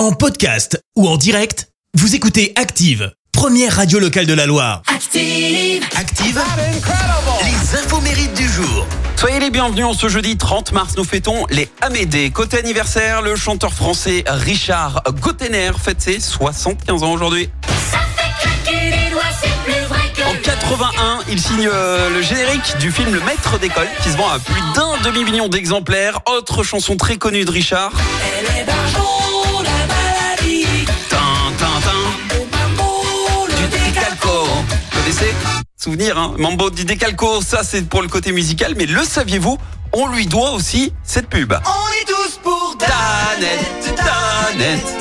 En podcast ou en direct, vous écoutez Active, première radio locale de la Loire. Active. Active, les infos mérites du jour. Soyez les bienvenus en ce jeudi 30 mars, nous fêtons les Amédées. Côté anniversaire, le chanteur français Richard Gottener fête ses 75 ans aujourd'hui. Ça fait claquer les doigts, c'est plus vrai que En 81, il signe euh, le générique du film Le Maître d'école qui se vend à plus d'un demi-million d'exemplaires. Autre chanson très connue de Richard. Souvenir, hein Mambo du décalco, ça c'est pour le côté musical, mais le saviez-vous On lui doit aussi cette pub. On est tous pour Danette, Danette.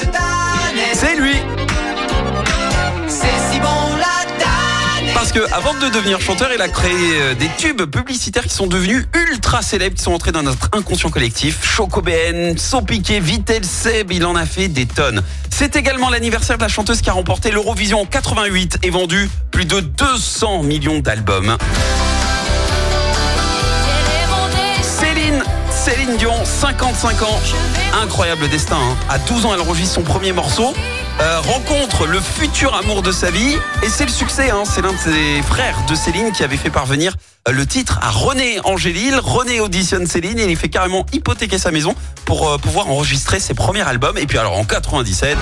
Parce que avant de devenir chanteur, il a créé euh, des tubes publicitaires qui sont devenus ultra célèbres, qui sont entrés dans notre inconscient collectif. Chocobén, Sopiqué, Vitel, Seb, il en a fait des tonnes. C'est également l'anniversaire de la chanteuse qui a remporté l'Eurovision en 88 et vendu plus de 200 millions d'albums. Céline, Céline Dion, 55 ans. Incroyable destin. hein. À 12 ans, elle enregistre son premier morceau. Euh, rencontre le futur amour de sa vie et c'est le succès. hein. C'est l'un de ses frères de Céline qui avait fait parvenir euh, le titre à René Angélil. René auditionne Céline et il fait carrément hypothéquer sa maison pour euh, pouvoir enregistrer ses premiers albums. Et puis alors en 97,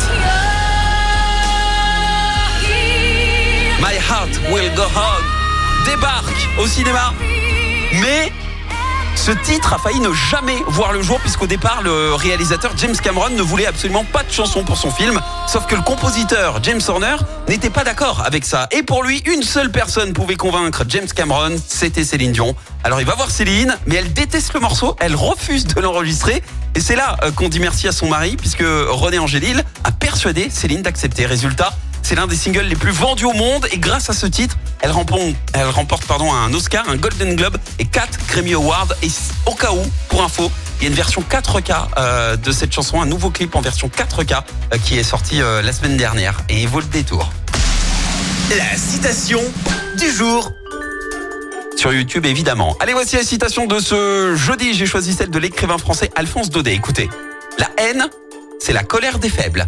My Heart Will Go On débarque au cinéma. Mais ce titre a failli ne jamais voir le jour puisqu'au départ le réalisateur James Cameron ne voulait absolument pas de chanson pour son film. Sauf que le compositeur James Horner n'était pas d'accord avec ça. Et pour lui une seule personne pouvait convaincre James Cameron c'était Céline Dion. Alors il va voir Céline mais elle déteste le morceau. Elle refuse de l'enregistrer. Et c'est là euh, qu'on dit merci à son mari puisque René Angélil a persuadé Céline d'accepter. Résultat c'est l'un des singles les plus vendus au monde et grâce à ce titre, elle remporte, elle remporte pardon, un Oscar, un Golden Globe et 4 Grammy Awards. Et au cas où, pour info, il y a une version 4K euh, de cette chanson, un nouveau clip en version 4K euh, qui est sorti euh, la semaine dernière et il vaut le détour. La citation du jour. Sur YouTube évidemment. Allez, voici la citation de ce jeudi. J'ai choisi celle de l'écrivain français Alphonse Daudet. Écoutez, la haine, c'est la colère des faibles.